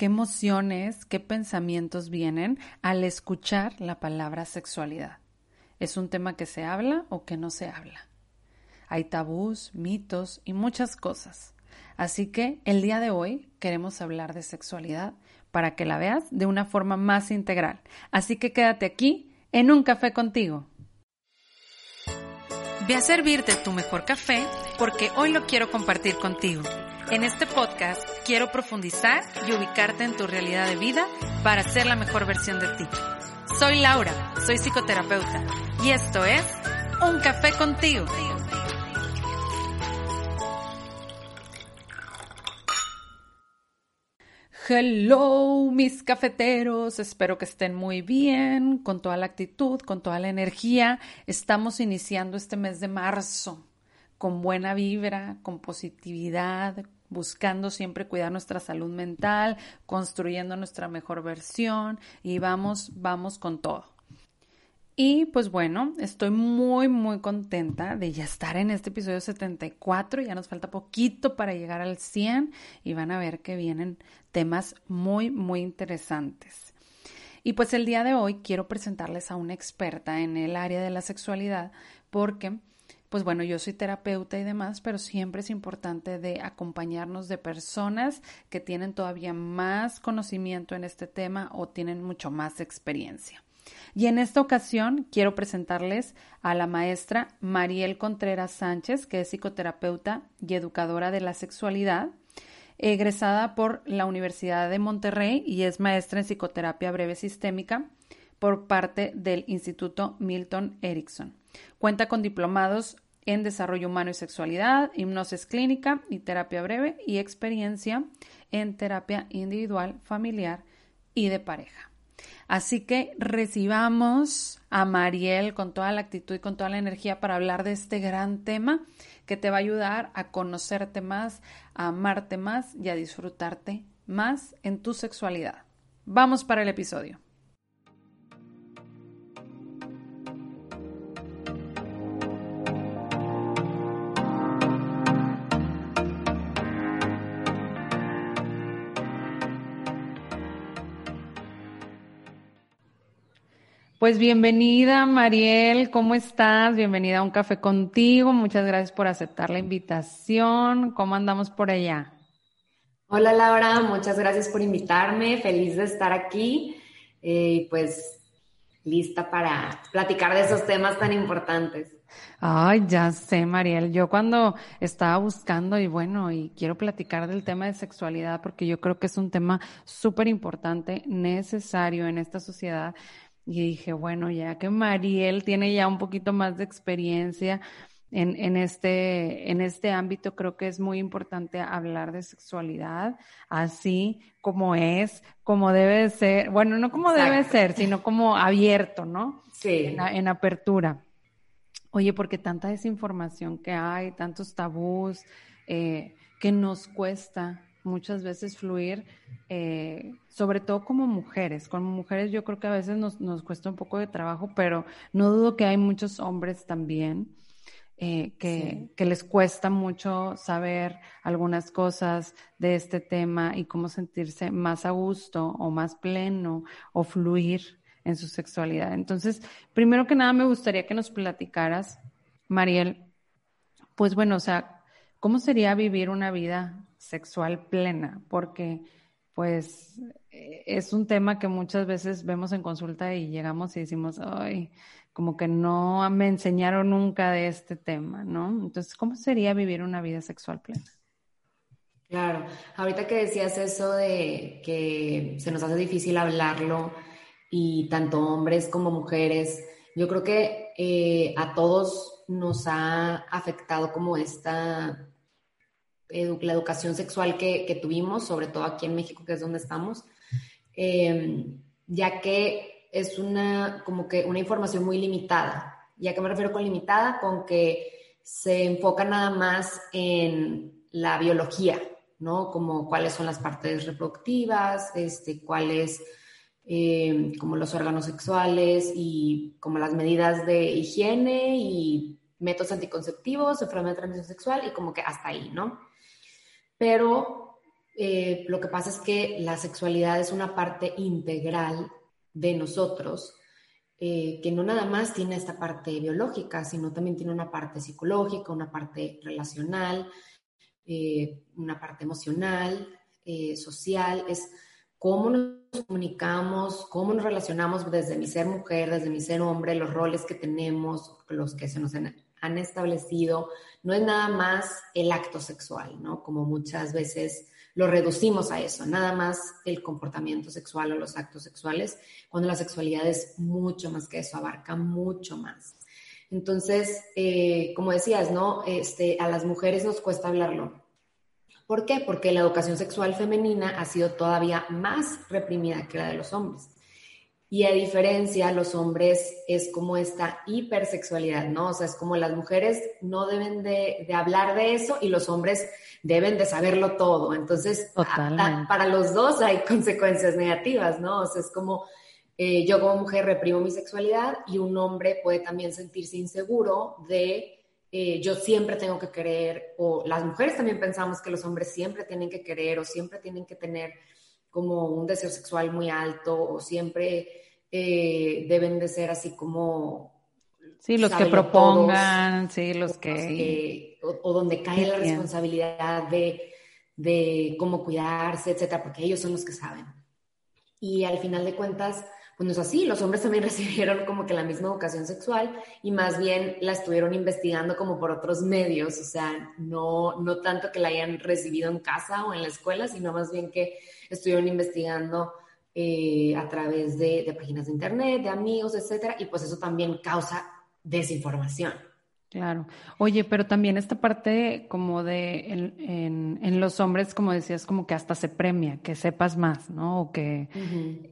qué emociones, qué pensamientos vienen al escuchar la palabra sexualidad. ¿Es un tema que se habla o que no se habla? Hay tabús, mitos y muchas cosas. Así que el día de hoy queremos hablar de sexualidad para que la veas de una forma más integral. Así que quédate aquí en un café contigo. Ve a servirte tu mejor café porque hoy lo quiero compartir contigo. En este podcast quiero profundizar y ubicarte en tu realidad de vida para ser la mejor versión de ti. Soy Laura, soy psicoterapeuta y esto es Un Café contigo. Hello, mis cafeteros. Espero que estén muy bien, con toda la actitud, con toda la energía. Estamos iniciando este mes de marzo con buena vibra, con positividad, buscando siempre cuidar nuestra salud mental, construyendo nuestra mejor versión y vamos, vamos con todo. Y pues bueno, estoy muy, muy contenta de ya estar en este episodio 74. Ya nos falta poquito para llegar al 100 y van a ver que vienen temas muy, muy interesantes. Y pues el día de hoy quiero presentarles a una experta en el área de la sexualidad porque, pues bueno, yo soy terapeuta y demás, pero siempre es importante de acompañarnos de personas que tienen todavía más conocimiento en este tema o tienen mucho más experiencia. Y en esta ocasión quiero presentarles a la maestra Mariel Contreras Sánchez, que es psicoterapeuta y educadora de la sexualidad, egresada por la Universidad de Monterrey y es maestra en psicoterapia breve sistémica por parte del Instituto Milton Erickson. Cuenta con diplomados en desarrollo humano y sexualidad, hipnosis clínica y terapia breve y experiencia en terapia individual, familiar y de pareja. Así que recibamos a Mariel con toda la actitud y con toda la energía para hablar de este gran tema que te va a ayudar a conocerte más, a amarte más y a disfrutarte más en tu sexualidad. Vamos para el episodio. Pues bienvenida, Mariel, ¿cómo estás? Bienvenida a un café contigo. Muchas gracias por aceptar la invitación. ¿Cómo andamos por allá? Hola, Laura, muchas gracias por invitarme. Feliz de estar aquí. Eh, pues lista para platicar de esos temas tan importantes. Ay, ya sé, Mariel. Yo cuando estaba buscando y bueno, y quiero platicar del tema de sexualidad porque yo creo que es un tema súper importante, necesario en esta sociedad y dije, bueno, ya que Mariel tiene ya un poquito más de experiencia en, en, este, en este ámbito, creo que es muy importante hablar de sexualidad así como es, como debe ser, bueno, no como debe ser, sino como abierto, ¿no? Sí. En, apertura. Oye, porque tanta desinformación que hay, tantos tabús, eh, que nos cuesta muchas veces fluir, eh, sobre todo como mujeres. Como mujeres yo creo que a veces nos, nos, cuesta un poco de trabajo, pero no dudo que hay muchos hombres también eh, que, que, les cuesta mucho saber algunas cosas de este tema y cómo sentirse más a gusto o más pleno o fluir en su sexualidad. Entonces, primero que nada me gustaría que nos platicaras, Mariel, pues bueno, o sea, ¿cómo sería vivir una vida sexual plena, porque pues eh, es un tema que muchas veces vemos en consulta y llegamos y decimos, ay, como que no me enseñaron nunca de este tema, ¿no? Entonces, ¿cómo sería vivir una vida sexual plena? Claro, ahorita que decías eso de que se nos hace difícil hablarlo y tanto hombres como mujeres, yo creo que eh, a todos nos ha afectado como esta la educación sexual que, tuvimos, sobre todo aquí en México, que es donde estamos, em, ya que es una, como que una información muy limitada. ¿Ya que me refiero con limitada? Con que se enfoca nada más en la biología, ¿no? Como cuáles son las partes reproductivas, este, cuáles, em, como los órganos sexuales y como las medidas de higiene y métodos anticonceptivos, enfermedad de transmisión sexual y como que hasta ahí, ¿no? Pero eh, lo que pasa es que la sexualidad es una parte integral de nosotros, eh, que no nada más tiene esta parte biológica, sino también tiene una parte psicológica, una parte relacional, eh, una parte emocional, social, es cómo nos comunicamos, cómo nos relacionamos desde mi ser mujer, desde mi ser hombre, los roles que tenemos, los que se nos han establecido, no es nada más el acto sexual, ¿no? Como muchas veces lo reducimos a eso, nada más el comportamiento sexual o los actos sexuales, cuando la sexualidad es mucho más que eso, abarca mucho más. Entonces, eh, como decías, ¿no? Este, a las mujeres nos cuesta hablarlo. ¿Por qué? Porque la educación sexual femenina ha sido todavía más reprimida que la de los hombres. Y a diferencia, los hombres es como esta hipersexualidad, ¿no? O sea, es como las mujeres no deben de, hablar de eso y los hombres deben de saberlo todo. Entonces, para los dos hay consecuencias negativas, ¿no? O sea, es como eh, yo como mujer reprimo mi sexualidad y un hombre puede también sentirse inseguro de eh, yo siempre tengo que querer, o las mujeres también pensamos que los hombres siempre tienen que querer o siempre tienen que tener como un deseo sexual muy alto o siempre eh, deben de ser así como... Sí, los que propongan, sí, los que... o, donde cae la responsabilidad de, de cómo cuidarse, etcétera, porque ellos son los que saben. Y al final de cuentas, pues es así, los hombres también recibieron como que la misma educación sexual y más bien la estuvieron investigando como por otros medios, o sea, no, no tanto que la hayan recibido en casa o en la escuela, sino más bien que estuvieron investigando eh, a través de, de páginas de internet, de amigos, etcétera, y pues eso también causa desinformación. Claro. Oye, pero también esta parte como de en, en, los hombres, como decías, como que hasta se premia, que sepas más, ¿no? O que,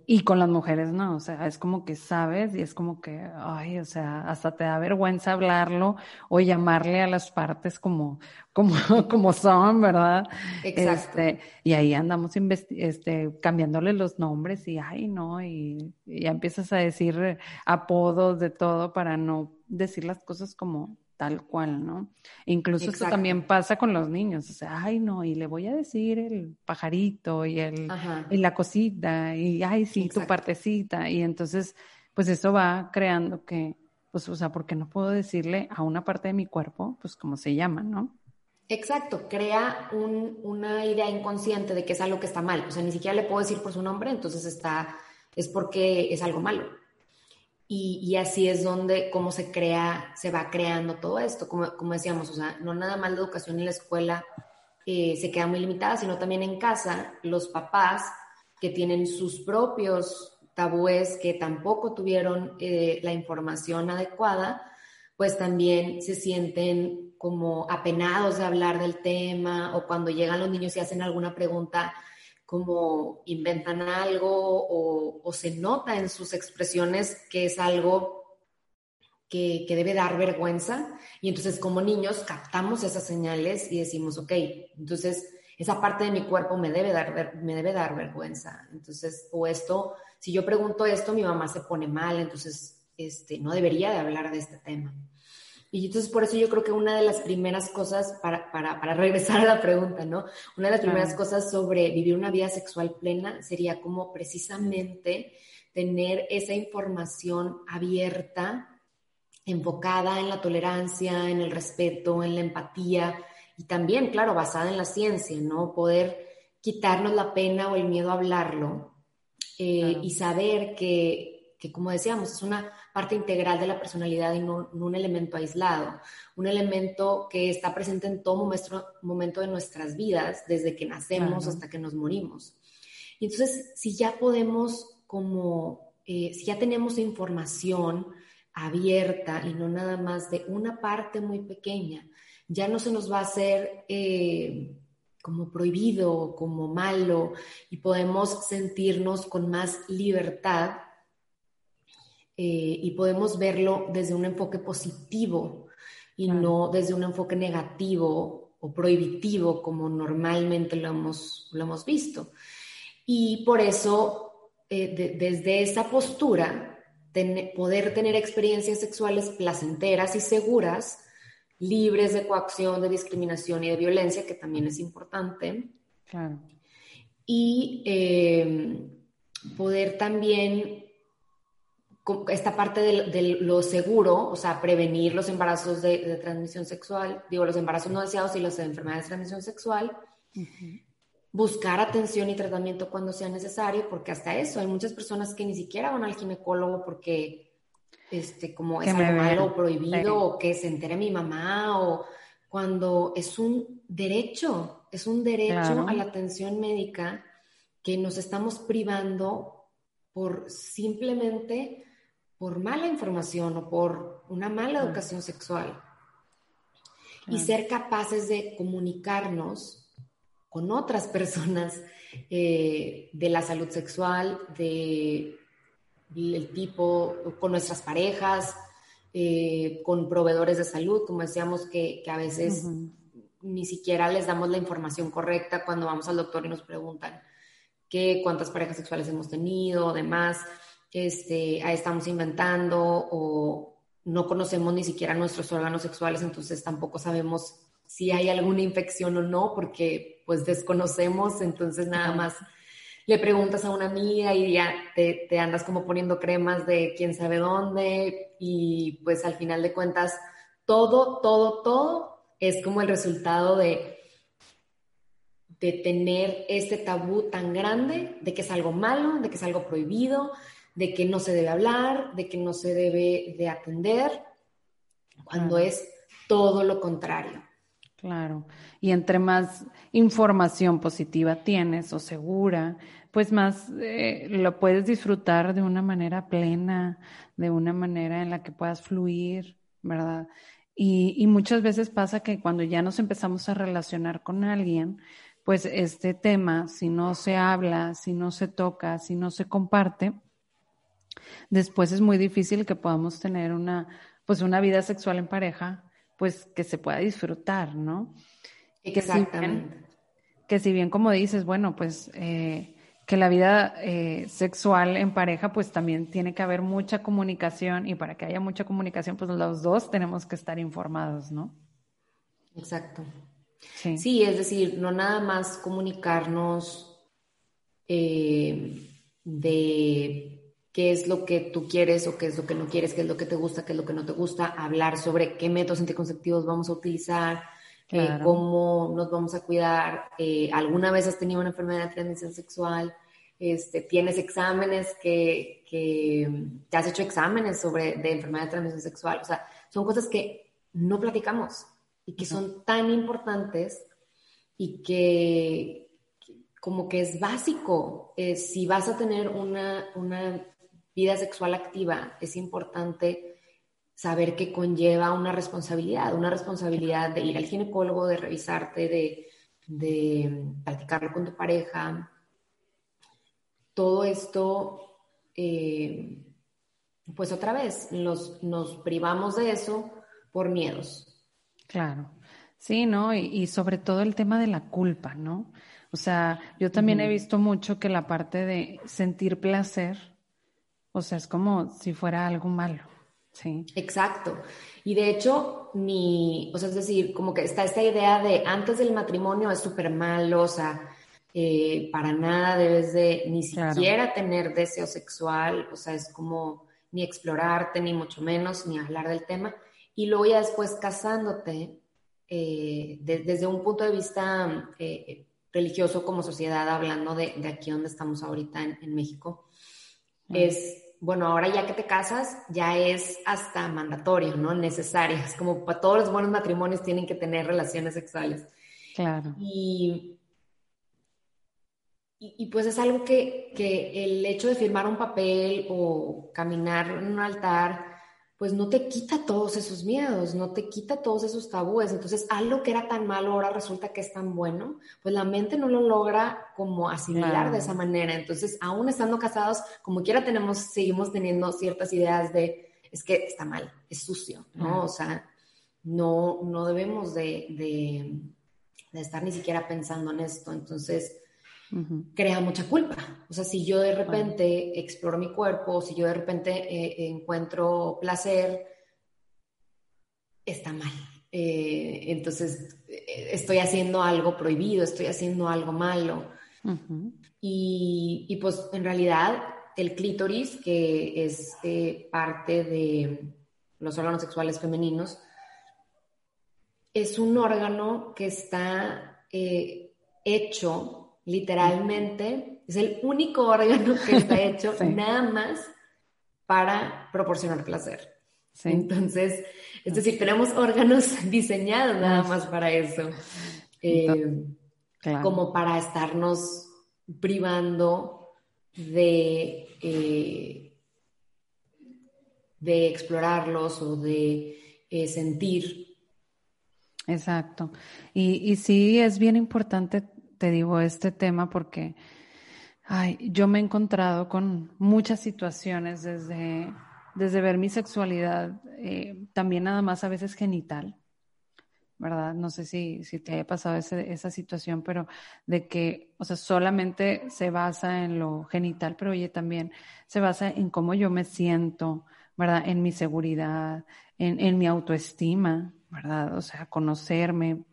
y con las mujeres, no, o sea, es como que sabes y es como que, ay, o sea, hasta te da vergüenza hablarlo o llamarle a las partes como, como, como son, ¿verdad? Exacto. Este, y ahí andamos este, cambiándole los nombres y, ay, no, y, y ya empiezas a decir apodos de todo para no decir las cosas como tal cual, ¿no? Incluso esto también pasa con los niños, o sea, ay no, y le voy a decir el pajarito y, el, y la cosita, y ay sí, tu partecita, y entonces, pues eso va creando que, pues, o sea, porque no puedo decirle a una parte de mi cuerpo, pues como se llama, ¿no? Exacto, crea una idea inconsciente de que es algo que está mal, o sea, ni siquiera le puedo decir por su nombre, entonces está, es porque es algo malo. Y, así es donde, cómo se crea, se va creando todo esto, como, como decíamos, o sea, no nada más la educación en la escuela eh, se queda muy limitada, sino también en casa, los papás que tienen sus propios tabúes, que tampoco tuvieron eh, la información adecuada, pues también se sienten como apenados de hablar del tema o cuando llegan los niños y hacen alguna pregunta, como inventan algo o, se nota en sus expresiones que es algo que, debe dar vergüenza. Y entonces como niños captamos esas señales y decimos, ok, entonces esa parte de mi cuerpo me debe dar, me debe dar vergüenza. Entonces, o esto, si yo pregunto esto, mi mamá se pone mal, entonces este, no debería de hablar de este tema. Y entonces por eso yo creo que una de las primeras cosas, para, para, para regresar a la pregunta, ¿no? Una de las primeras cosas sobre vivir una vida sexual plena sería como precisamente tener esa información abierta, enfocada en la tolerancia, en el respeto, en la empatía y también, claro, basada en la ciencia, ¿no? Poder quitarnos la pena o el miedo a hablarlo eh, y saber que, que, como decíamos, es una parte integral de la personalidad y no, un elemento aislado, un elemento que está presente en todo momento de nuestras vidas, desde que nacemos hasta que nos morimos. Y entonces, si ya podemos como, eh, si ya tenemos información abierta y no nada más de una parte muy pequeña, ya no se nos va a hacer eh, como prohibido, como malo, y podemos sentirnos con más libertad eh, y podemos verlo desde un enfoque positivo y no desde un enfoque negativo o prohibitivo como normalmente lo hemos, lo hemos visto. Y por eso, eh, desde esa postura, poder tener experiencias sexuales placenteras y seguras, libres de coacción, de discriminación y de violencia, que también es importante. y eh, poder también esta parte de, lo seguro, o sea, prevenir los embarazos de, transmisión sexual, digo, los embarazos no deseados y las enfermedades de transmisión sexual, buscar atención y tratamiento cuando sea necesario, porque hasta eso, hay muchas personas que ni siquiera van al ginecólogo porque, este, como es algo malo o prohibido, o que se entere mi mamá, o cuando es un derecho, es un derecho a la atención médica que nos estamos privando por simplemente por mala información o por una mala educación sexual. Y ser capaces de comunicarnos con otras personas eh, de la salud sexual, de el tipo, con nuestras parejas, eh, con proveedores de salud, como decíamos que, a veces ni siquiera les damos la información correcta cuando vamos al doctor y nos preguntan qué, cuántas parejas sexuales hemos tenido, demás este, ahí estamos inventando o no conocemos ni siquiera nuestros órganos sexuales, entonces tampoco sabemos si hay alguna infección o no, porque pues desconocemos, entonces nada más le preguntas a una amiga y ya te, te, andas como poniendo cremas de quién sabe dónde y pues al final de cuentas todo, todo, todo es como el resultado de, de tener este tabú tan grande de que es algo malo, de que es algo prohibido, de que no se debe hablar, de que no se debe de atender, cuando es todo lo contrario. Claro, y entre más información positiva tienes o segura, pues más eh, lo puedes disfrutar de una manera plena, de una manera en la que puedas fluir, ¿verdad? Y, y muchas veces pasa que cuando ya nos empezamos a relacionar con alguien, pues este tema, si no se habla, si no se toca, si no se comparte, después es muy difícil que podamos tener una, pues una vida sexual en pareja, pues que se pueda disfrutar, ¿no? Exactamente. Que si bien, como dices, bueno, pues eh, que la vida eh, sexual en pareja, pues también tiene que haber mucha comunicación y para que haya mucha comunicación, pues los dos tenemos que estar informados, ¿no? Exacto. Sí, es decir, no nada más comunicarnos eh, de qué es lo que tú quieres o qué es lo que no quieres, qué es lo que te gusta, qué es lo que no te gusta, hablar sobre qué métodos anticonceptivos vamos a utilizar, eh, cómo nos vamos a cuidar, eh, alguna vez has tenido una enfermedad de transmisión sexual, este, tienes exámenes que, que, te has hecho exámenes sobre de enfermedad de transmisión sexual, o sea, son cosas que no platicamos y que son tan importantes y que, como que es básico. Eh, si vas a tener una, una vida sexual activa, es importante saber que conlleva una responsabilidad, una responsabilidad de ir al ginecólogo, de revisarte, de, de practicarlo con tu pareja. Todo esto, eh, pues otra vez, nos, nos privamos de eso por miedos. Claro, sí, ¿no? Y, y, sobre todo el tema de la culpa, ¿no? O sea, yo también he visto mucho que la parte de sentir placer o sea, es como si fuera algo malo. Sí. Exacto. Y de hecho, mi, o sea, es decir, como que está esta idea de antes del matrimonio es súper malo, o sea, eh, para nada debes de ni siquiera tener deseo sexual, o sea, es como ni explorarte, ni mucho menos, ni hablar del tema. Y luego ya después casándote, eh, desde un punto de vista eh, religioso como sociedad, hablando de, de, aquí donde estamos ahorita en, en México, es bueno, ahora ya que te casas, ya es hasta mandatorio, ¿no? Necesario. Es como para todos los buenos matrimonios tienen que tener relaciones sexuales. Claro. Y, y, pues es algo que, que, el hecho de firmar un papel o caminar en un altar pues no te quita todos esos miedos, no te quita todos esos tabúes. Entonces, algo que era tan malo ahora resulta que es tan bueno, pues la mente no lo logra como asimilar de esa manera. Entonces, aún estando casados, como quiera tenemos, seguimos teniendo ciertas ideas de, es que está mal, es sucio, ¿no? O sea, no, no debemos de, de, de estar ni siquiera pensando en esto. Entonces, crea mucha culpa. O sea, si yo de repente exploro mi cuerpo, si yo de repente eh, encuentro placer, está mal. Eh, entonces, eh, estoy haciendo algo prohibido, estoy haciendo algo malo. Y, pues en realidad el clítoris, que es parte de los órganos sexuales femeninos, es un órgano que está eh, hecho literalmente, es el único órgano que está hecho nada más para proporcionar placer. Entonces, es decir, tenemos órganos diseñados nada más para eso, eh, como para estarnos privando de, eh, de explorarlos o de eh, sentir. Exacto. Y, y sí es bien importante, te digo, este tema porque ay, yo me he encontrado con muchas situaciones desde, desde ver mi sexualidad, eh, también nada más a veces genital, ¿verdad? No sé si, si te haya pasado esa situación, pero de que, o sea, solamente se basa en lo genital, pero oye, también se basa en cómo yo me siento, ¿verdad? En mi seguridad, en, en mi autoestima, ¿verdad? O sea, conocerme,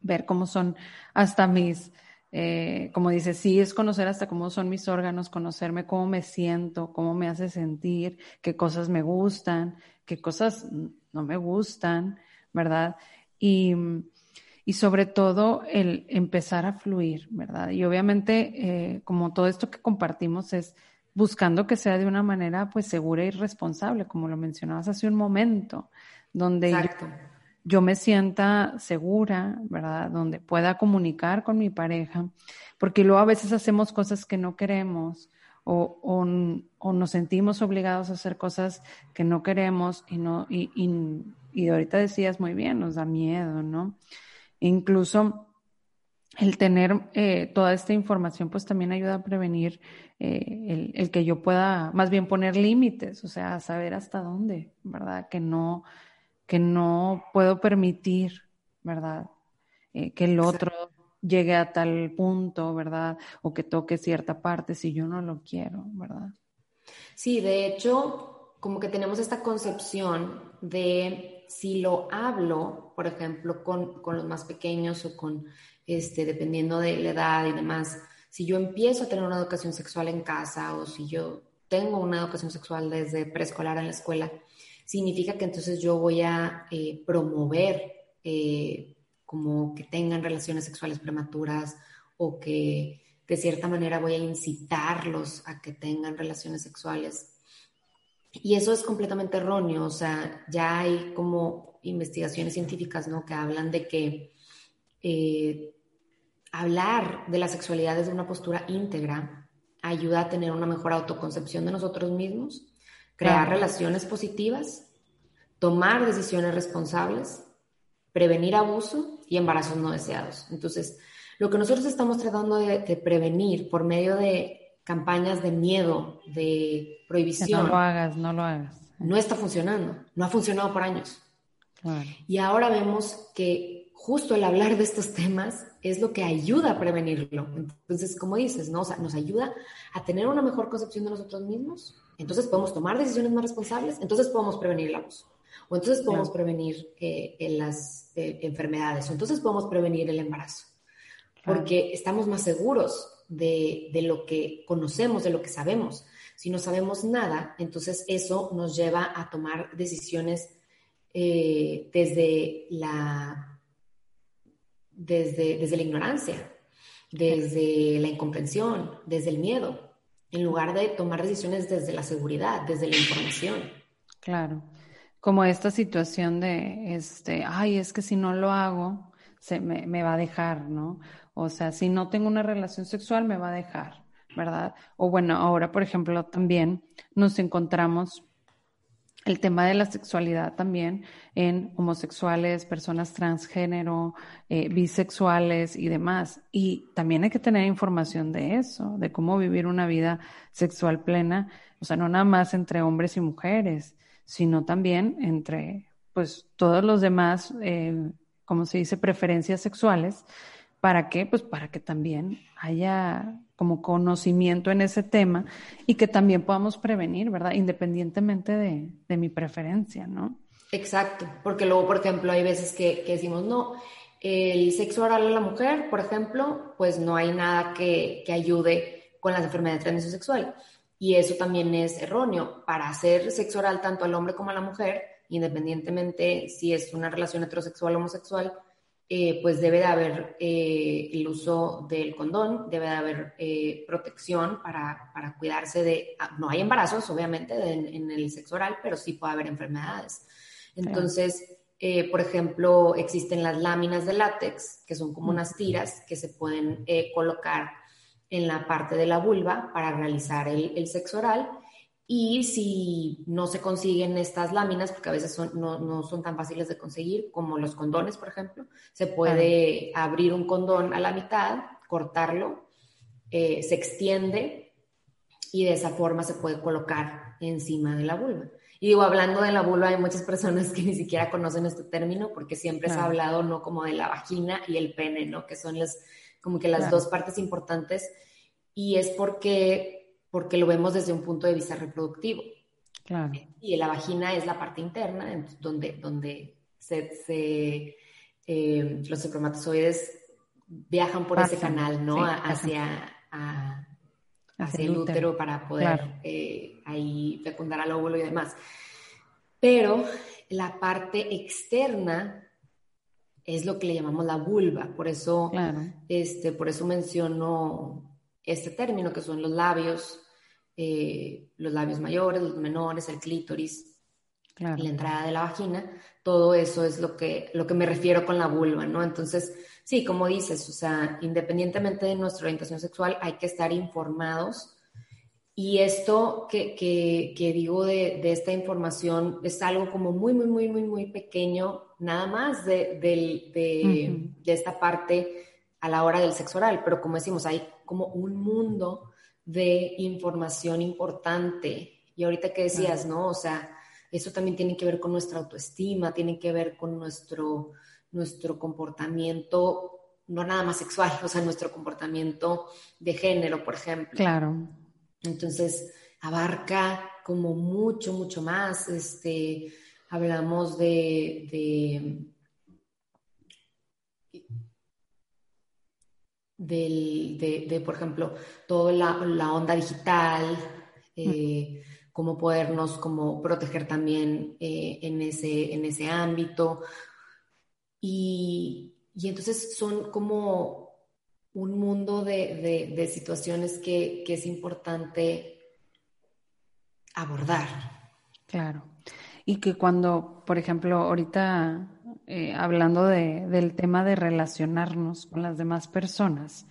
ver cómo son hasta mis, eh, como dice, sí es conocer hasta cómo son mis órganos, conocerme cómo me siento, cómo me hace sentir, qué cosas me gustan, qué cosas no me gustan, ¿verdad? y, y sobre todo el empezar a fluir, ¿verdad? Y obviamente, eh, como todo esto que compartimos es buscando que sea de una manera pues segura y responsable, como lo mencionabas hace un momento, donde yo, me sienta segura, ¿verdad? Donde pueda comunicar con mi pareja, porque luego a veces hacemos cosas que no queremos o, o, nos sentimos obligados a hacer cosas que no queremos y no, y, y, y ahorita decías muy bien, nos da miedo, ¿no? Incluso el tener eh, toda esta información, pues también ayuda a prevenir eh, el, que yo pueda más bien poner límites, o sea, saber hasta dónde, ¿verdad? Que no, que no puedo permitir, ¿verdad? Eh, que el otro llegue a tal punto, ¿verdad? O que toque cierta parte si yo no lo quiero, ¿verdad? Sí, de hecho, como que tenemos esta concepción de si lo hablo, por ejemplo, con, los más pequeños o con, este, dependiendo de la edad y demás, si yo empiezo a tener una educación sexual en casa o si yo tengo una educación sexual desde preescolar en la escuela, significa que entonces yo voy a eh, promover eh, como que tengan relaciones sexuales prematuras o que de cierta manera voy a incitarlos a que tengan relaciones sexuales y eso es completamente erróneo, o sea, ya hay como investigaciones científicas, ¿no? Que hablan de que eh, hablar de la sexualidad desde una postura íntegra ayuda a tener una mejor autoconcepción de nosotros mismos, crear relaciones positivas, tomar decisiones responsables, prevenir abuso y embarazos no deseados. Entonces, lo que nosotros estamos tratando de prevenir por medio de campañas de miedo, de prohibición. no lo hagas, no lo hagas. No está funcionando, no ha funcionado por años. Y ahora vemos que justo el hablar de estos temas es lo que ayuda a prevenirlo. Entonces, como dices, ¿no? nos ayuda a tener una mejor concepción de nosotros mismos. Entonces podemos tomar decisiones más responsables, entonces podemos prevenir el abuso. O entonces podemos prevenir eh, las eh, enfermedades, o entonces podemos prevenir el embarazo. Porque estamos más seguros de, lo que conocemos, de lo que sabemos. Si no sabemos nada, entonces eso nos lleva a tomar decisiones eh, desde, la, desde, desde la ignorancia, desde la incomprensión, desde el miedo, en lugar de tomar decisiones desde la seguridad, desde la información. Claro, como esta situación de, este, ay, es que si no lo hago, se me, me va a dejar, ¿no? O sea, si no tengo una relación sexual, me va a dejar, ¿verdad? O bueno, ahora, por ejemplo, también nos encontramos el tema de la sexualidad también en homosexuales, personas transgénero, eh, bisexuales y demás. Y también hay que tener información de eso, de cómo vivir una vida sexual plena, o sea, no nada más entre hombres y mujeres, sino también entre, pues, todos los demás, eh, como se dice, preferencias sexuales ¿Para qué? Pues para que también haya como conocimiento en ese tema y que también podamos prevenir, ¿verdad? Independientemente de, mi preferencia, ¿no? Exacto, porque luego, por ejemplo, hay veces que, decimos, no, El sexo oral a la mujer, por ejemplo, pues no hay nada que, que ayude con las enfermedades de transmisión sexual. Y eso también es erróneo. Para hacer sexo oral tanto al hombre como a la mujer, independientemente si es una relación heterosexual o homosexual, eh, pues debe de haber eh, el uso del condón, debe de haber eh, protección para, para, cuidarse de, ah, no hay embarazos obviamente en, el sexo oral, pero sí puede haber enfermedades. Entonces, por ejemplo, existen las láminas de látex, que son como unas tiras que se pueden colocar en la parte de la vulva para realizar el, el sexo oral y si no se consiguen estas láminas, porque a veces son, no, no, son tan fáciles de conseguir, como los condones, por ejemplo, se puede abrir un condón a la mitad, cortarlo, eh, se extiende y de esa forma se puede colocar encima de la vulva. Y digo, hablando de la vulva, hay muchas personas que ni siquiera conocen este término porque siempre se ha hablado, ¿no? Como de la vagina y el pene, ¿no? Que son las, como que las dos partes importantes. Y es porque porque lo vemos desde un punto de vista reproductivo. Claro. Y la vagina es la parte interna, donde, donde se, eh, los espermatozoides viajan por ese canal, ¿no? hacia, hacia, el útero, para poder eh, ahí fecundar al óvulo y demás. Pero la parte externa es lo que le llamamos la vulva, por eso, este, por eso menciono este término, que son los labios, eh, los labios mayores, los menores, el clítoris, la entrada de la vagina, todo eso es lo que, lo que me refiero con la vulva, ¿no? Entonces, sí, como dices, o sea, independientemente de nuestra orientación sexual, hay que estar informados. Y esto que, que, digo de, de, esta información es algo como muy, muy, muy, muy, muy pequeño, nada más de, de, de esta parte a la hora del sexo oral, pero como decimos, hay como un mundo de información importante. Y ahorita que decías, ¿no? O sea, eso también tiene que ver con nuestra autoestima, tiene que ver con nuestro, nuestro comportamiento, no nada más sexual, o sea, nuestro comportamiento de género, por ejemplo. Claro. Entonces, abarca como mucho, mucho más. Este, hablamos de del, de, por ejemplo, toda la, onda digital, eh, cómo podernos como proteger también eh, en, ese, en ese ámbito. Y, entonces son como un mundo de, situaciones que, que, es importante abordar. Claro. Y que cuando, por ejemplo, ahorita eh, hablando de, del tema de relacionarnos con las demás personas.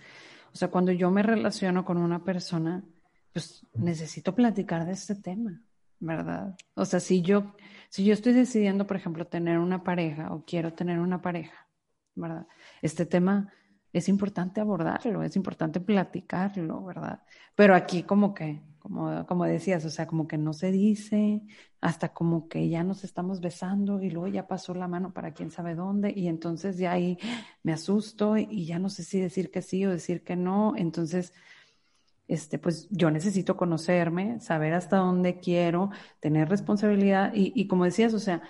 O sea, cuando yo me relaciono con una persona, pues necesito platicar de este tema, ¿verdad? O sea, si yo, si yo estoy decidiendo, por ejemplo, tener una pareja o quiero tener una pareja, ¿verdad? Este tema es importante abordarlo, es importante platicarlo, ¿verdad? Pero aquí como que como, como decías, o sea, como que no se dice, hasta como que ya nos estamos besando y luego ya pasó la mano para quién sabe dónde y entonces ya ahí me asusto y ya no sé si decir que sí o decir que no, entonces, este, pues yo necesito conocerme, saber hasta dónde quiero, tener responsabilidad y, y como decías, o sea,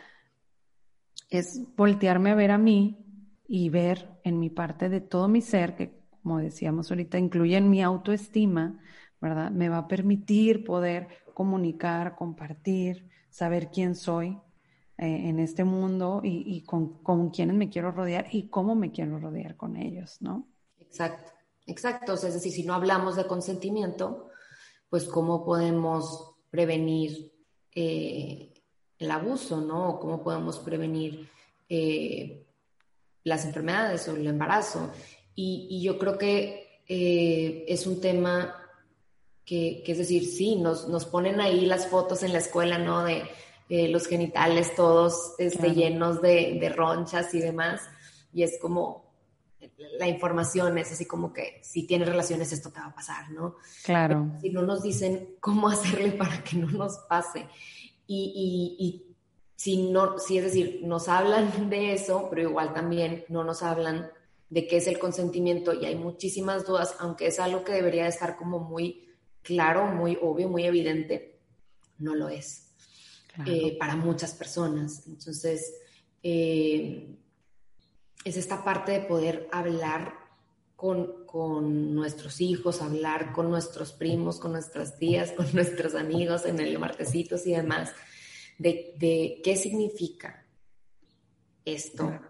es voltearme a ver a mí y ver en mi parte de todo mi ser, que como decíamos ahorita, incluye en mi autoestima, ¿verdad? Me va a permitir poder comunicar, compartir, saber quién soy eh, en este mundo y, con, con quiénes me quiero rodear y cómo me quiero rodear con ellos, ¿no? Exacto, exacto. es decir, si no hablamos de consentimiento, pues cómo podemos prevenir eh, el abuso, ¿no? cómo podemos prevenir eh, las enfermedades o el embarazo. Y, yo creo que es un tema que, es decir, sí, nos, nos, ponen ahí las fotos en la escuela, ¿no? De los genitales todos este, llenos de, de, ronchas y demás, y es como la información es así como que si tienes relaciones esto te va a pasar, ¿no? Claro. si no nos dicen cómo hacerle para que no nos pase. Y, y, y si no, si es decir, nos hablan de eso, pero igual también no nos hablan de qué es el consentimiento y hay muchísimas dudas, aunque es algo que debería estar como muy claro, muy obvio, muy evidente, no lo es eh, para muchas personas. Entonces, eh, es esta parte de poder hablar con, con, nuestros hijos, hablar con nuestros primos, con nuestras tías, con nuestros amigos en el martesitos y demás, de, de qué significa esto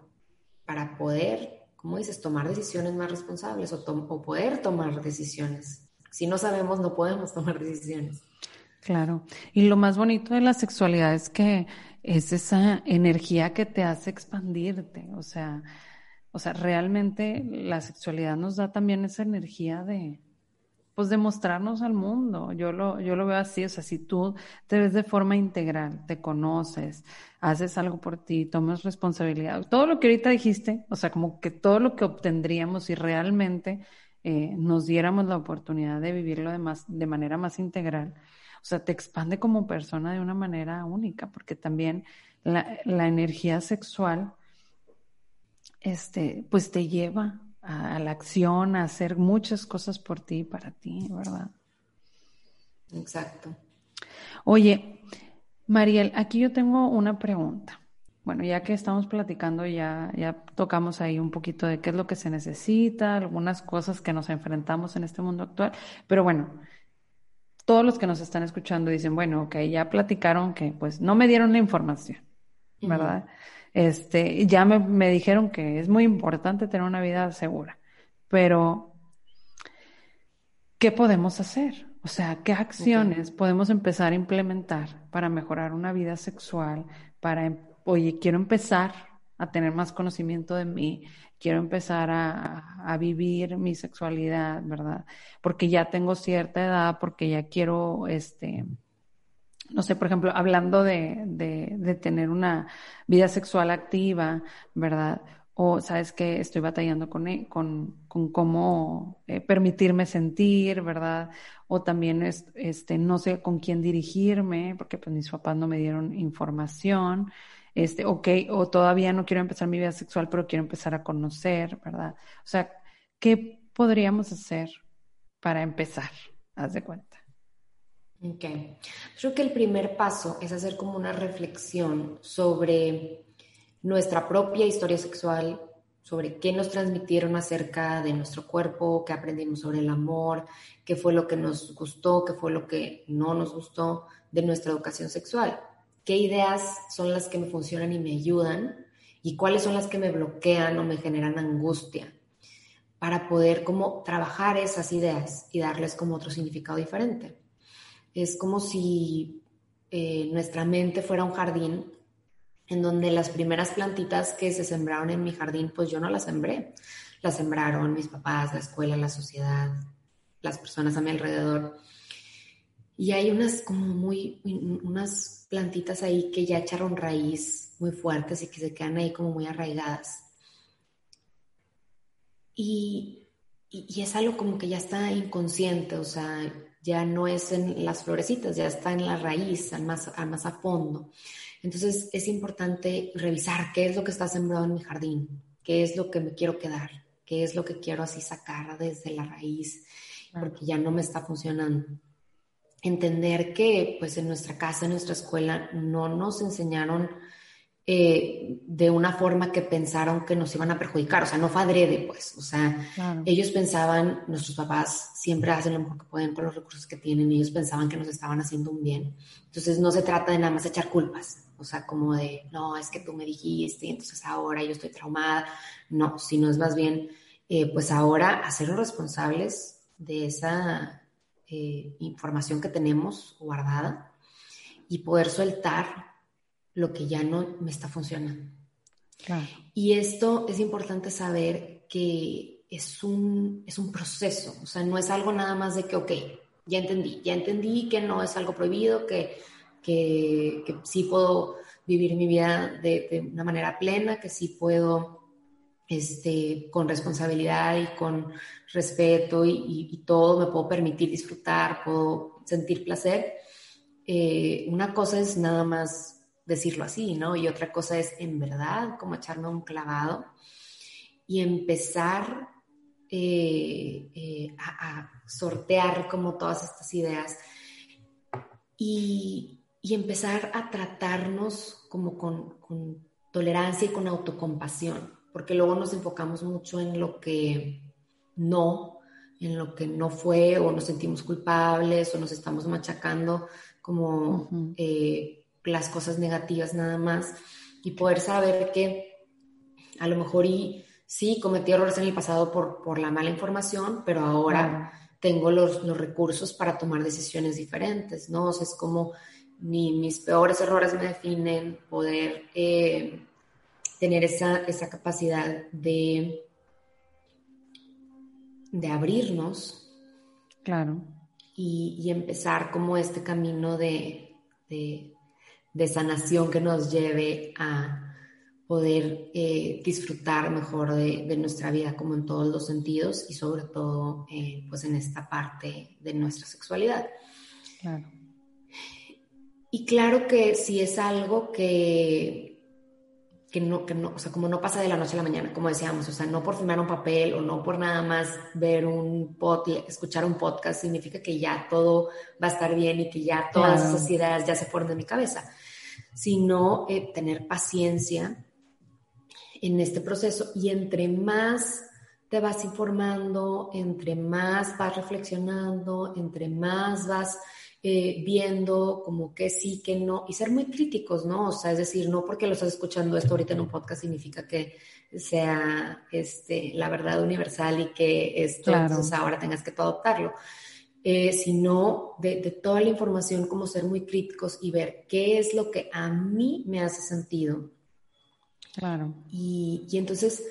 para poder, como dices, tomar decisiones más responsables o, o poder tomar decisiones. Si no sabemos, no podemos tomar decisiones. Claro. Y lo más bonito de la sexualidad es que es esa energía que te hace expandirte. O sea, o sea, realmente la sexualidad nos da también esa energía de, pues, de mostrarnos al mundo. Yo lo, yo lo veo así. O sea, si tú te ves de forma integral, te conoces, haces algo por ti, tomas responsabilidad. Todo lo que ahorita dijiste, o sea, como que todo lo que obtendríamos si realmente eh, nos diéramos la oportunidad de vivirlo de, más, de manera más integral o sea, te expande como persona de una manera única, porque también la, energía sexual, este, pues te lleva a, la acción, a hacer muchas cosas por ti y para ti, ¿verdad? Exacto. Oye, Mariel, aquí yo tengo una pregunta. Bueno, ya que estamos platicando, ya, ya tocamos ahí un poquito de qué es lo que se necesita, algunas cosas que nos enfrentamos en este mundo actual, pero bueno, todos los que nos están escuchando dicen, bueno, ok, ya platicaron que pues no me dieron la información, ¿verdad? Este, ya me, me dijeron que es muy importante tener una vida segura, pero ¿qué podemos hacer? O sea, ¿qué acciones podemos empezar a implementar para mejorar una vida sexual? Para, em, oye, quiero empezar a tener más conocimiento de mí, quiero empezar a, vivir mi sexualidad, ¿verdad? Porque ya tengo cierta edad, porque ya quiero, este, no sé, por ejemplo, hablando de, de, tener una vida sexual activa, ¿verdad? O sabes que estoy batallando con, e, con, con cómo eh, permitirme sentir, ¿verdad? O también este, no sé con quién dirigirme, porque pues mis papás no me dieron información este, ok, o todavía no quiero empezar mi vida sexual, pero quiero empezar a conocer, ¿verdad? O sea, ¿qué podríamos hacer para empezar? Haz de cuenta. Ok. Creo que el primer paso es hacer como una reflexión sobre nuestra propia historia sexual, sobre qué nos transmitieron acerca de nuestro cuerpo, qué aprendimos sobre el amor, qué fue lo que nos gustó, qué fue lo que no nos gustó de nuestra educación sexual. Qué ideas son las que me funcionan y me ayudan y cuáles son las que me bloquean o me generan angustia para poder como trabajar esas ideas y darles como otro significado diferente. Es como si eh, nuestra mente fuera un jardín en donde las primeras plantitas que se sembraron en mi jardín, pues yo no las sembré, las sembraron mis papás, la escuela, la sociedad, las personas a mi alrededor. Y hay unas como muy, unas plantitas ahí que ya echaron raíz muy fuertes y que se quedan ahí como muy arraigadas. Y, y, es algo como que ya está inconsciente, o sea, ya no es en las florecitas, ya está en la raíz, al más, más a fondo. Entonces es importante revisar qué es lo que está sembrado en mi jardín, qué es lo que me quiero quedar, qué es lo que quiero así sacar desde la raíz, porque ya no me está funcionando. Entender que pues en nuestra casa, en nuestra escuela, no nos enseñaron eh, de una forma que pensaron que nos iban a perjudicar, o sea, no fue adrede, pues, o sea, ellos pensaban, nuestros papás siempre hacen lo mejor que pueden con los recursos que tienen, ellos pensaban que nos estaban haciendo un bien. Entonces no se trata de nada más echar culpas, o sea, como de, no, es que tú me dijiste, entonces ahora yo estoy traumada, no, sino es más bien, eh, pues ahora hacerlos responsables de esa eh, información que tenemos guardada y poder soltar lo que ya no me está funcionando. Y esto es importante saber que es un, es un proceso, o sea, no es algo nada más de que, ok, ya entendí, ya entendí que no es algo prohibido, que, que, que sí puedo vivir mi vida de, de, una manera plena, que sí puedo este, con responsabilidad y con respeto y, todo, me puedo permitir disfrutar, puedo sentir placer. Eh, una cosa es nada más decirlo así, ¿no? Y otra cosa es en verdad como echarme un clavado y empezar eh, eh, a, sortear como todas estas ideas y, y empezar a tratarnos como con, con tolerancia y con autocompasión porque luego nos enfocamos mucho en lo que no, en lo que no fue o nos sentimos culpables o nos estamos machacando como eh, las cosas negativas nada más y poder saber que a lo mejor y sí cometí errores en el pasado por, por la mala información, pero ahora tengo los, los, recursos para tomar decisiones diferentes, ¿no? O sea, es como ni mis peores errores me definen, poder eh, tener esa, esa capacidad de, de abrirnos. Claro. Y, empezar como este camino de, de, sanación que nos lleve a poder eh, disfrutar mejor de, nuestra vida como en todos los sentidos y sobre todo eh, pues en esta parte de nuestra sexualidad. Claro. Y claro que si es algo que que no, que no, o sea, como no pasa de la noche a la mañana, como decíamos, o sea, no por firmar un papel o no por nada más ver un pod, escuchar un podcast, significa que ya todo va a estar bien y que ya todas esas ideas ya se ponen de mi cabeza, sino eh, tener paciencia en este proceso y entre más te vas informando, entre más vas reflexionando, entre más vas eh, viendo como que sí, que no, y ser muy críticos, ¿no? O sea, es decir, no porque lo estás escuchando esto ahorita en un podcast significa que sea este, la verdad universal y que esto ahora tengas que adoptarlo. Eh, sino de, de, toda la información, como ser muy críticos y ver qué es lo que a mí me hace sentido. Claro. Y, y entonces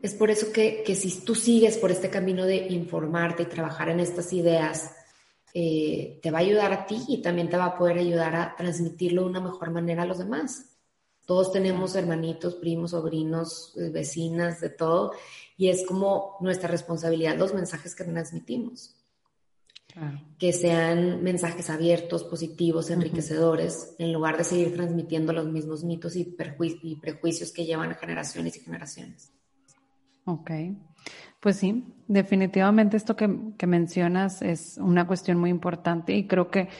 es por eso que, que, si tú sigues por este camino de informarte y trabajar en estas ideas, eh, te va a ayudar a ti y también te va a poder ayudar a transmitirlo de una mejor manera a los demás. Todos tenemos hermanitos, primos, sobrinos, eh, vecinas, de todo, y es como nuestra responsabilidad los mensajes que transmitimos. Que sean mensajes abiertos, positivos, enriquecedores, en lugar de seguir transmitiendo los mismos mitos y, y prejuicios que llevan generaciones y generaciones. Ok. Pues sí, definitivamente esto que, mencionas es una cuestión muy importante y creo que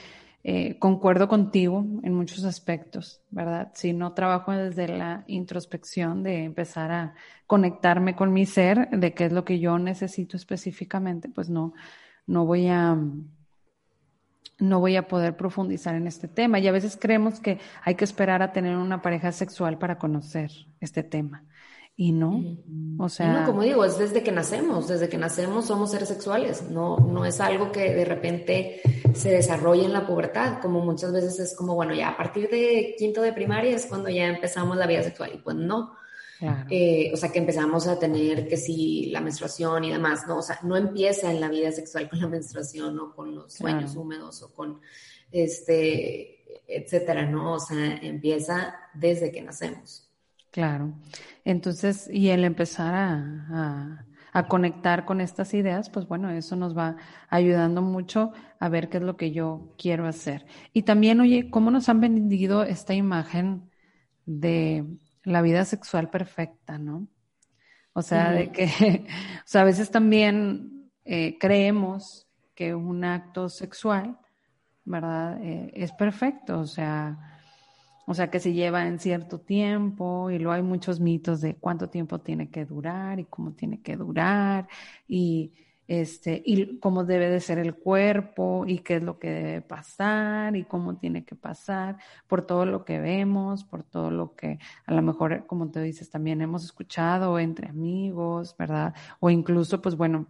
eh, concuerdo contigo en muchos aspectos, ¿verdad? Si no trabajo desde la introspección de empezar a conectarme con mi ser, de qué es lo que yo necesito específicamente, pues no, no voy a no voy a poder profundizar en este tema. Y a veces creemos que hay que esperar a tener una pareja sexual para conocer este tema. Y no, o sea... como digo, es desde que nacemos, desde que nacemos somos seres sexuales, no, no es algo que de repente se desarrolle en la pubertad, como muchas veces es como, bueno, ya a partir de quinto de primaria es cuando ya empezamos la vida sexual, y pues no. Eh, o sea, que empezamos a tener que si la menstruación y demás, no, o sea, no empieza en la vida sexual con la menstruación o con los sueños húmedos o con este, etcétera, ¿no? O sea, empieza desde que nacemos. Claro. Entonces, y el empezar a, conectar con estas ideas, pues bueno, eso nos va ayudando mucho a ver qué es lo que yo quiero hacer. Y también, oye, ¿cómo nos han vendido esta imagen de la vida sexual perfecta, no? O sea, de que, o sea, a veces también eh, creemos que un acto sexual, ¿verdad? Eh, es perfecto, o sea, o sea, que se lleva en cierto tiempo y luego hay muchos mitos de cuánto tiempo tiene que durar y cómo tiene que durar y este y cómo debe de ser el cuerpo y qué es lo que debe pasar y cómo tiene que pasar por todo lo que vemos, por todo lo que a lo mejor como te dices también hemos escuchado entre amigos, ¿verdad? O incluso pues bueno,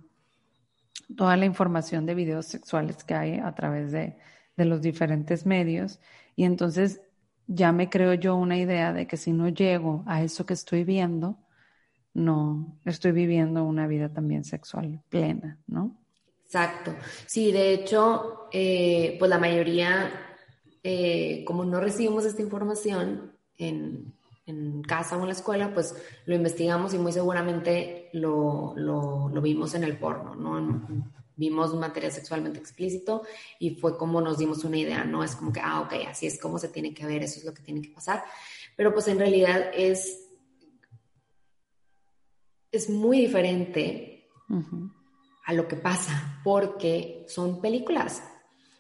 toda la información de videos sexuales que hay a través de, de los diferentes medios y entonces ya me creo yo una idea de que si no llego a eso que estoy viendo, no estoy viviendo una vida también sexual plena, ¿no? Exacto. Sí, de hecho, eh, pues la mayoría, eh, como no recibimos esta información en, casa o en la escuela, pues lo investigamos y muy seguramente lo, lo vimos en el porno, ¿no? Vimos material sexualmente explícito y fue como nos dimos una idea, ¿no? Es como que, ah, ok, así es como se tiene que ver, eso es lo que tiene que pasar. Pero pues en realidad es, es muy diferente a lo que pasa, porque son películas.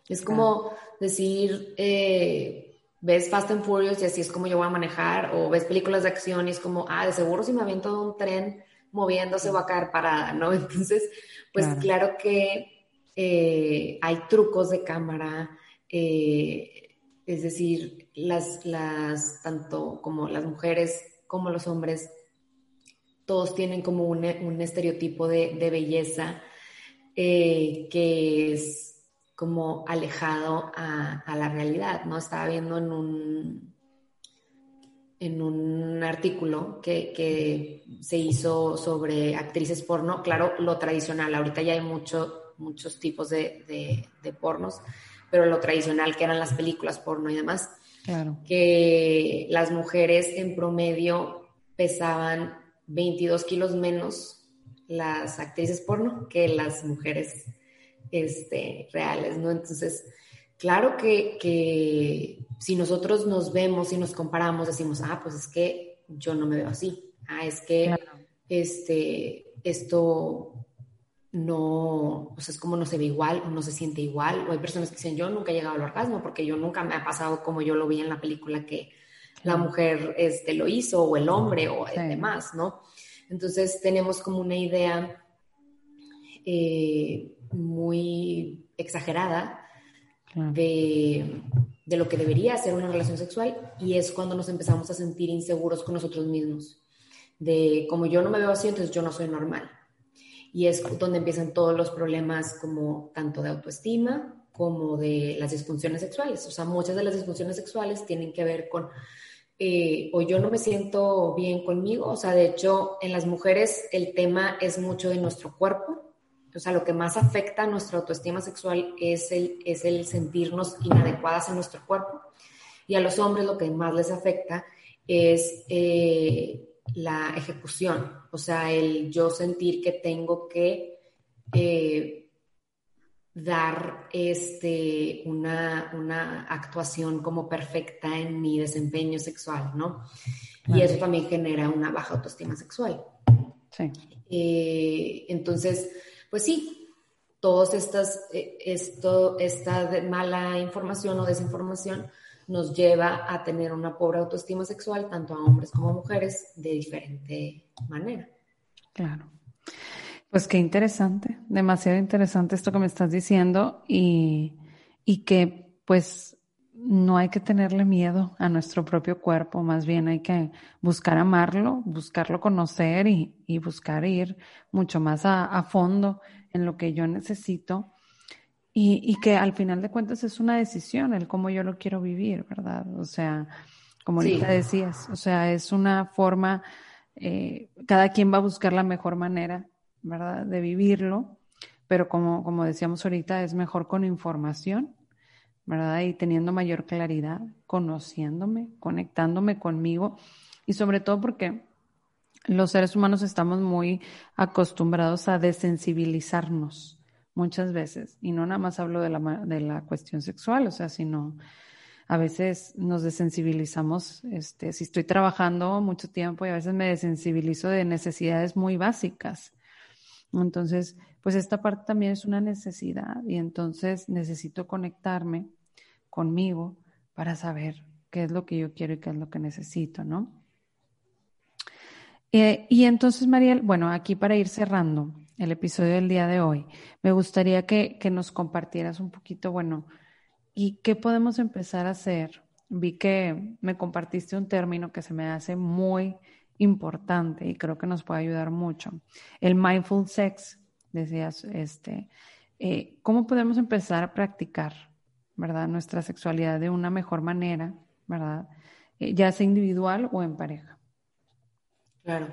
Es como decir, eh, ves Fast and Furious y así es como yo voy a manejar, o ves películas de acción y es como, ah, de seguro si me aviento de un tren moviéndose va a caer parada, ¿no? Entonces, pues claro, que eh, hay trucos de cámara, eh, es decir, las, las, tanto como las mujeres como los hombres, todos tienen como un, estereotipo de, belleza eh, que es como alejado a, la realidad, ¿no? Estaba viendo en un, en un artículo que, se hizo sobre actrices porno, claro, lo tradicional, ahorita ya hay mucho, muchos tipos de, de, pornos, pero lo tradicional que eran las películas porno y demás, claro. que las mujeres en promedio pesaban 22 kilos menos las actrices porno que las mujeres este, reales, ¿no? Entonces, claro que, si nosotros nos vemos y nos comparamos, decimos, ah, pues es que yo no me veo así, ah, es que este, esto no, o sea, es como no se ve igual o no se siente igual, o hay personas que dicen, yo nunca he llegado al orgasmo porque yo nunca me ha pasado como yo lo vi en la película que la mujer este, lo hizo, o el hombre, o el demás, ¿no? Entonces tenemos como una idea eh, muy exagerada de, lo que debería ser una relación sexual y es cuando nos empezamos a sentir inseguros con nosotros mismos. De como yo no me veo así, entonces yo no soy normal. Y es donde empiezan todos los problemas como tanto de autoestima como de las disfunciones sexuales. O sea, muchas de las disfunciones sexuales tienen que ver con eh, o yo no me siento bien conmigo. O sea, de hecho, en las mujeres el tema es mucho de nuestro cuerpo o sea, lo que más afecta a nuestra autoestima sexual es el, es el sentirnos inadecuadas en nuestro cuerpo. Y a los hombres lo que más les afecta es eh, la ejecución, o sea, el yo sentir que tengo que eh, dar este, una, una, actuación como perfecta en mi desempeño sexual, ¿no? Y eso también genera una baja autoestima sexual. Sí. Eh, entonces, pues sí, todas estas, eh, esto, esta mala información o desinformación nos lleva a tener una pobre autoestima sexual, tanto a hombres como a mujeres, de diferente manera. Claro. Pues qué interesante, demasiado interesante esto que me estás diciendo y, y que pues no hay que tenerle miedo a nuestro propio cuerpo, más bien hay que buscar amarlo, buscarlo conocer y, y buscar ir mucho más a, fondo en lo que yo necesito y, y, que al final de cuentas es una decisión el cómo yo lo quiero vivir, ¿verdad? O sea, como ahorita decías, o sea, es una forma, eh, cada quien va a buscar la mejor manera, ¿verdad? De vivirlo, pero como, como decíamos ahorita, es mejor con información ¿verdad? Y teniendo mayor claridad, conociéndome, conectándome conmigo y sobre todo porque los seres humanos estamos muy acostumbrados a desensibilizarnos muchas veces y no nada más hablo de la, de la cuestión sexual, o sea, sino a veces nos desensibilizamos, este, si estoy trabajando mucho tiempo y a veces me desensibilizo de necesidades muy básicas. Entonces, pues esta parte también es una necesidad y entonces necesito conectarme conmigo para saber qué es lo que yo quiero y qué es lo que necesito, ¿no? Eh, y entonces, Mariel, bueno, aquí para ir cerrando el episodio del día de hoy, me gustaría que, que nos compartieras un poquito, bueno, ¿y qué podemos empezar a hacer? Vi que me compartiste un término que se me hace muy importante y creo que nos puede ayudar mucho. El mindful sex, decías, este, eh, ¿cómo podemos empezar a practicar, verdad, nuestra sexualidad de una mejor manera, verdad, eh, ya sea individual o en pareja? Claro,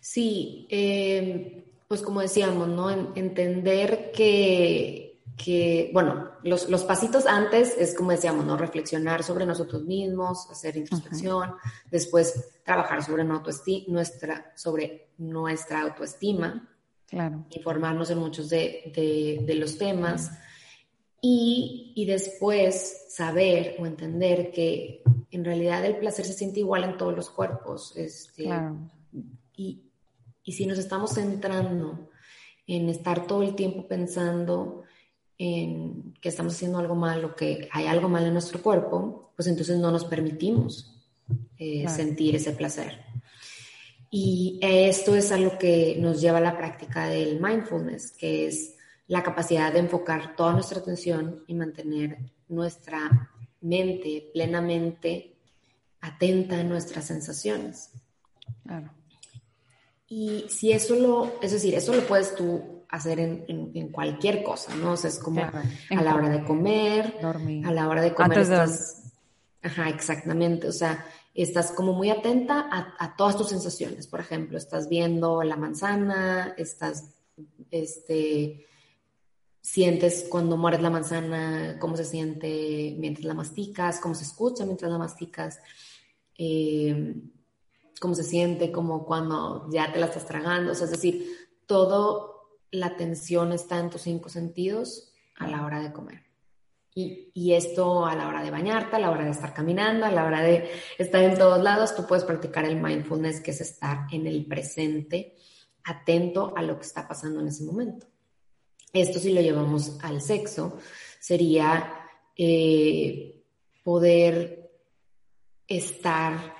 sí, em, pues como decíamos, ¿no? entender que, que bueno, los, los, pasitos antes es como decíamos, ¿no? Reflexionar sobre nosotros mismos, hacer introspección, después trabajar sobre, nuestra, sobre nuestra autoestima, Claro. Informarnos en muchos de, los temas y, y, después saber o entender que en realidad el placer se siente igual en todos los cuerpos. Este, y, y si nos estamos centrando en estar todo el tiempo pensando en que estamos haciendo algo mal o que hay algo mal en nuestro cuerpo, pues entonces no nos permitimos eh, sentir ese placer. Y esto es a lo que nos lleva a la práctica del mindfulness, que es la capacidad de enfocar toda nuestra atención y mantener nuestra mente plenamente atenta a nuestras sensaciones. Claro. Y si eso lo, es decir, eso lo puedes tú hacer en, en, cualquier cosa, ¿no? O sea, es como a la hora de comer, dormir. a la hora de comer estás... Ajá, exactamente. O sea, estás como muy atenta a, todas tus sensaciones. Por ejemplo, estás viendo la manzana, estás, este, sientes cuando mueres la manzana, cómo se siente mientras la masticas, cómo se escucha mientras la masticas, eh, cómo se siente como cuando ya te la estás tragando. O sea, es decir, todo la atención está en tus cinco sentidos a la hora de comer. Y, esto a la hora de bañarte, a la hora de estar caminando, a la hora de estar en todos lados, tú puedes practicar el mindfulness, que es estar en el presente, atento a lo que está pasando en ese momento. Esto si lo llevamos al sexo, sería eh, poder estar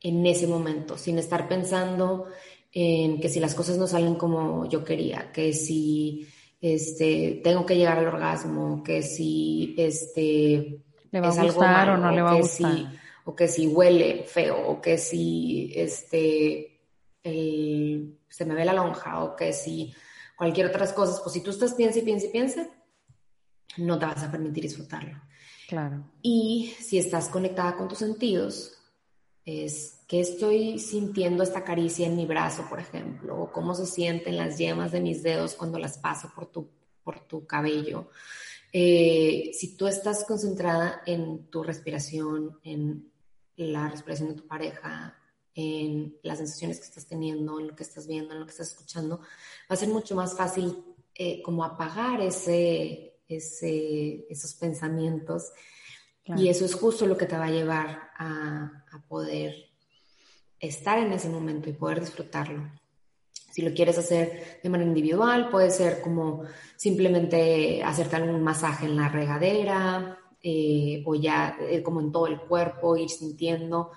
en ese momento, sin estar pensando en que si las cosas no salen como yo quería, que si este, tengo que llegar al orgasmo, que si este, le va a gustar o no le va a gustar. o que si huele feo, o que si este, se me ve la lonja, o que si cualquier otras cosas, pues si tú estás piensa y piensa y piensa, no te vas a permitir disfrutarlo. Claro. Y si estás conectada con tus sentidos, es que estoy sintiendo esta caricia en mi brazo, por ejemplo, o cómo se sienten las yemas de mis dedos cuando las paso por tu, por tu cabello. Eh, si tú estás concentrada en tu respiración, en la respiración de tu pareja, en las sensaciones que estás teniendo, en lo que estás viendo, en lo que estás escuchando, va a ser mucho más fácil eh, como apagar ese, ese, esos pensamientos. Y eso es justo lo que te va a llevar a, a poder estar en ese momento y poder disfrutarlo. Si lo quieres hacer de manera individual, puede ser como simplemente hacerte algún masaje en la regadera eh, o ya eh, como en todo el cuerpo, ir sintiendo.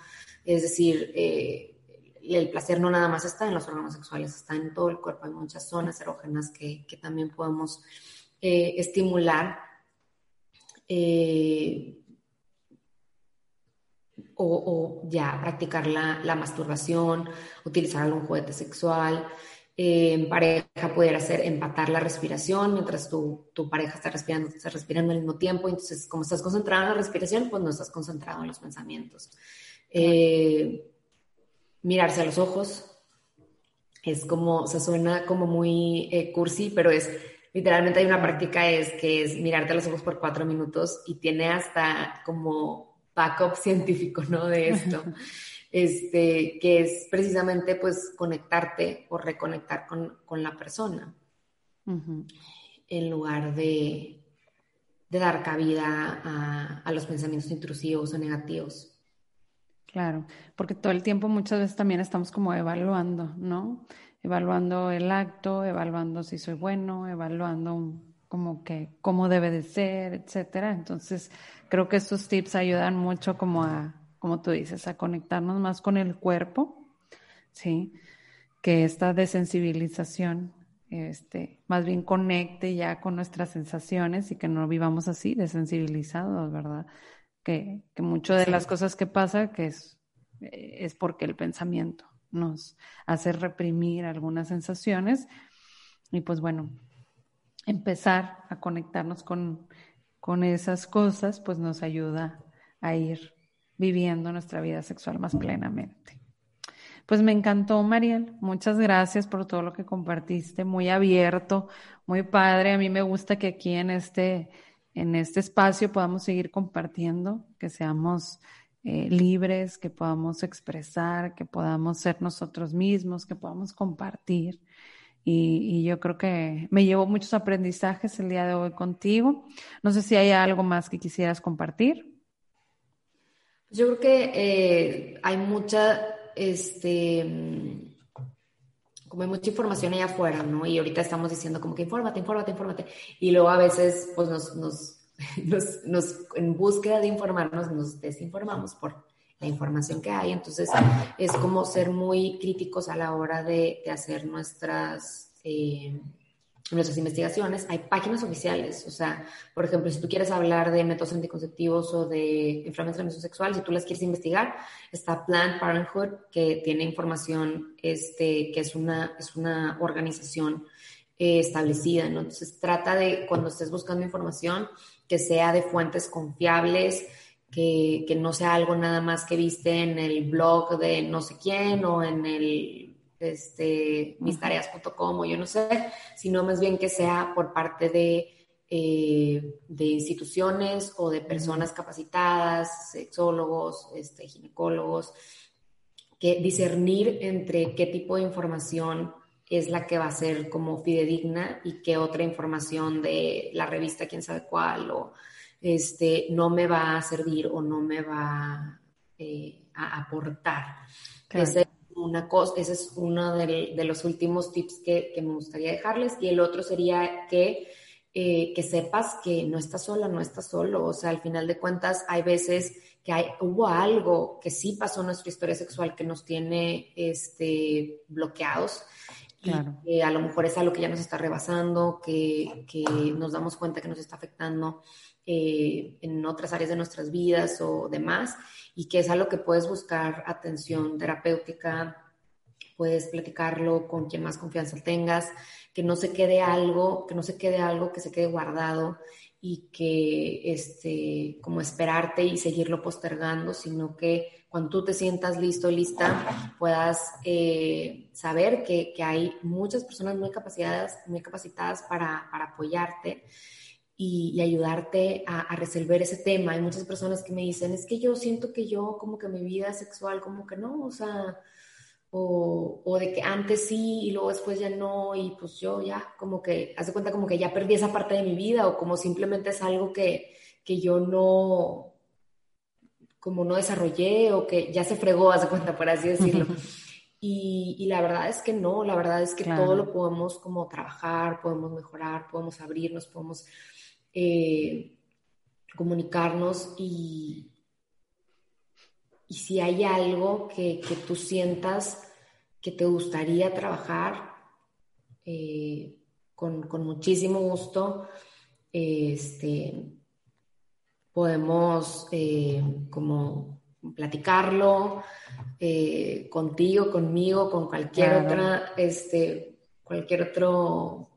Es decir, eh, el placer no nada más está en los órganos sexuales, está en todo el cuerpo. Hay muchas zonas erógenas que, que también podemos estimular o, ya practicar la, masturbación, utilizar algún juguete sexual. En pareja pudiera ser empatar la respiración mientras tu, tu pareja está respirando, está respirando al mismo tiempo. Entonces, como estás concentrado en la respiración, pues no estás concentrado en los pensamientos. Eh, mirarse a los ojos es como, se suena como muy eh, cursi, pero es literalmente hay una práctica es que es mirarte a los ojos por cuatro minutos y tiene hasta como backup científico, ¿no? De esto, este, que es precisamente pues conectarte o reconectar con, la persona, en lugar de, dar cabida a, a, los pensamientos intrusivos o negativos. Claro, porque todo el tiempo muchas veces también estamos como evaluando, ¿no? Evaluando el acto, evaluando si soy bueno, evaluando como que cómo debe de ser, etcétera. Entonces, creo que estos tips ayudan mucho como a, como tú dices, a conectarnos más con el cuerpo, ¿sí? Que esta desensibilización, este, más bien conecte ya con nuestras sensaciones y que no vivamos así, desensibilizados, ¿verdad? Que, que mucho de las cosas que pasa que es, es porque el pensamiento nos hace reprimir algunas sensaciones y pues bueno, empezar a conectarnos con, con esas cosas, pues nos ayuda a ir viviendo nuestra vida sexual más plenamente. Pues me encantó, Mariel. Muchas gracias por todo lo que compartiste, muy abierto, muy padre. A mí me gusta que aquí en este, en este espacio podamos seguir compartiendo, que seamos eh, libres, que podamos expresar, que podamos ser nosotros mismos, que podamos compartir. Y, yo creo que me llevo muchos aprendizajes el día de hoy contigo. No sé si hay algo más que quisieras compartir. Yo creo que eh, hay mucha, este, como hay mucha información allá afuera, ¿no? Y ahorita estamos diciendo como que infórmate, infórmate, infórmate. Y luego a veces, pues nos, nos, nos, en búsqueda de informarnos, nos desinformamos por la información que hay. Entonces, es como ser muy críticos a la hora de, de hacer nuestras... Eh, nuestras investigaciones, hay páginas oficiales. O sea, por ejemplo, si tú quieres hablar de métodos anticonceptivos o de enfermedades de transmisión sexual, si tú las quieres investigar, está Planned Parenthood, que tiene información, este, que es una, es una organización eh, establecida. ¿no? Entonces, trata de, cuando estés buscando información, que sea de fuentes confiables, que, que no sea algo nada más que viste en el blog de no sé quién o en el este, mistareas.com o yo no sé, sino más bien que sea por parte de, eh, de instituciones o de personas capacitadas, sexólogos, este, ginecólogos, que discernir entre qué tipo de información es la que va a ser como fidedigna y qué otra información de la revista, quién sabe cuál, o este, no me va a servir o no me va eh, a aportar una cosa, ese es uno de, los últimos tips que, me gustaría dejarles. Y el otro sería que, eh, que sepas que no estás sola, no estás solo. O sea, al final de cuentas, hay veces que hay, hubo algo que sí pasó en nuestra historia sexual que nos tiene este, bloqueados. Y a lo mejor es algo que ya nos está rebasando, que, que nos damos cuenta que nos está afectando eh, en otras áreas de nuestras vidas o demás y que es algo que puedes buscar atención terapéutica, puedes platicarlo con quien más confianza tengas, que no se quede algo, que no se quede algo que se quede guardado y que este como esperarte y seguirlo postergando, sino que cuando tú te sientas listo, lista, puedas eh, saber que, que, hay muchas personas muy capacitadas, muy capacitadas para, para apoyarte y, ayudarte a, resolver ese tema. Hay muchas personas que me dicen, es que yo siento que yo como que mi vida sexual como que no, o sea, o, o, de que antes sí y luego después ya no y pues yo ya como que, hace cuenta como que ya perdí esa parte de mi vida o como simplemente es algo que, que yo no, como no desarrollé o que ya se fregó, hace cuenta, por así decirlo. Y, y, la verdad es que no, la verdad es que todo lo podemos como trabajar, podemos mejorar, podemos abrirnos, podemos eh, comunicarnos y, y si hay algo que, tú sientas que te gustaría trabajar, eh, con, muchísimo gusto, este, podemos eh, como platicarlo contigo, conmigo, con cualquier otra, este, cualquier otro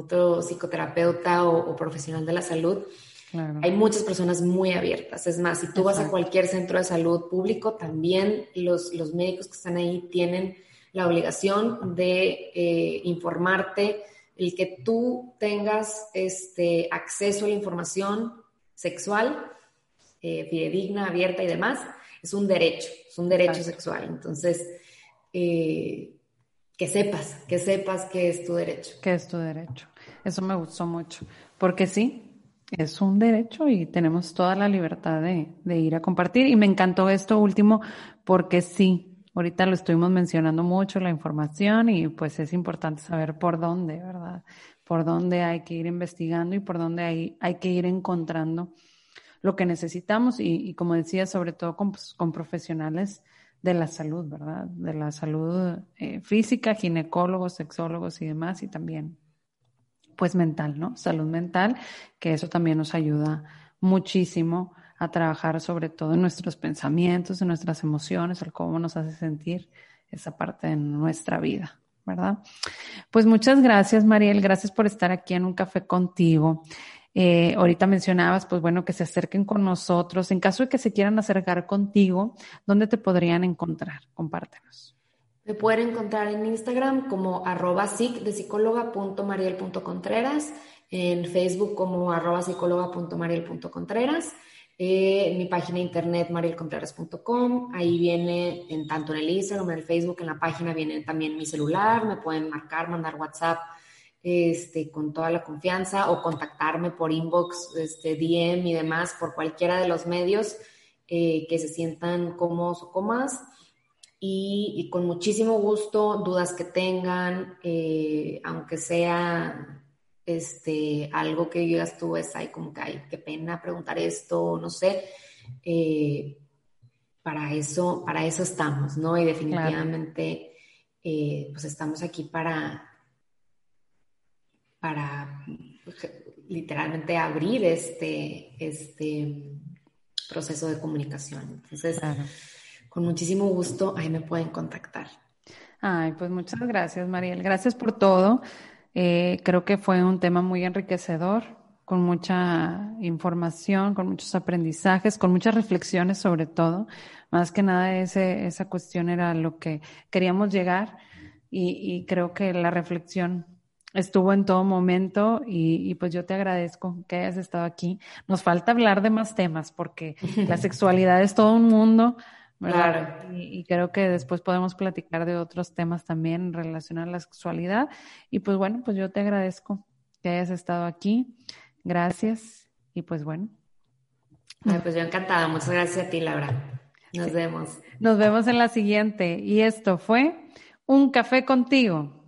otro psicoterapeuta o, profesional de la salud. Hay muchas personas muy abiertas. Es más, si tú vas a cualquier centro de salud público, también los, los médicos que están ahí tienen la obligación de eh, informarte, el que tú tengas este, acceso a la información sexual, eh, fidedigna, abierta y demás, es un derecho, es un derecho sexual. Entonces, eh, que sepas, que sepas que es tu derecho. Que es tu derecho. Eso me gustó mucho, porque sí, es un derecho y tenemos toda la libertad de, de ir a compartir. Y me encantó esto último, porque sí, ahorita lo estuvimos mencionando mucho, la información, y pues es importante saber por dónde, ¿verdad? Por dónde hay que ir investigando y por dónde hay, hay que ir encontrando lo que necesitamos y, como decía, sobre todo con, pues, profesionales de la salud, ¿verdad? De la salud eh, física, ginecólogos, sexólogos y demás, y también, pues mental, ¿no? Salud mental, que eso también nos ayuda muchísimo a trabajar sobre todo en nuestros pensamientos, en nuestras emociones, el cómo nos hace sentir esa parte de nuestra vida, ¿verdad? Pues muchas gracias, Mariel, gracias por estar aquí en un café contigo. Eh, ahorita mencionabas, pues bueno, que se acerquen con nosotros. En caso de que se quieran acercar contigo, ¿dónde te podrían encontrar? Compártenos. Me pueden encontrar en Instagram como arroba psic de psicóloga punto mariel punto contreras, en Facebook como arroba psicóloga punto mariel punto contreras, en mi página de internet marielcontreras.com, ahí viene en tanto en el Instagram, en el Facebook, en la página viene también mi celular, me pueden marcar, mandar WhatsApp este, con toda la confianza o contactarme por inbox, este, DM y demás, por cualquiera de los medios eh, que se sientan cómodos o cómodas. Y, con muchísimo gusto, dudas que tengan, eh, aunque sea este, algo que ya estuve, ahí como que, ay, qué pena preguntar esto, no sé. Eh, para eso, para eso estamos, ¿no? Y definitivamente, eh, pues estamos aquí para, para literalmente abrir este, este proceso de comunicación. Entonces, con muchísimo gusto, ahí me pueden contactar. Ay, pues muchas gracias, Mariel. Gracias por todo. Eh, creo que fue un tema muy enriquecedor, con mucha información, con muchos aprendizajes, con muchas reflexiones sobre todo. Más que nada ese, esa cuestión era lo que queríamos llegar y, y creo que la reflexión estuvo en todo momento y, y, pues yo te agradezco que hayas estado aquí. Nos falta hablar de más temas porque la sexualidad es todo un mundo, ¿verdad? Y, creo que después podemos platicar de otros temas también relación a la sexualidad. Y pues bueno, pues yo te agradezco que hayas estado aquí. Gracias. Y pues bueno. pues yo encantada. Muchas gracias a ti, Laura. Nos vemos. Nos vemos en la siguiente. Y esto fue Un Café contigo.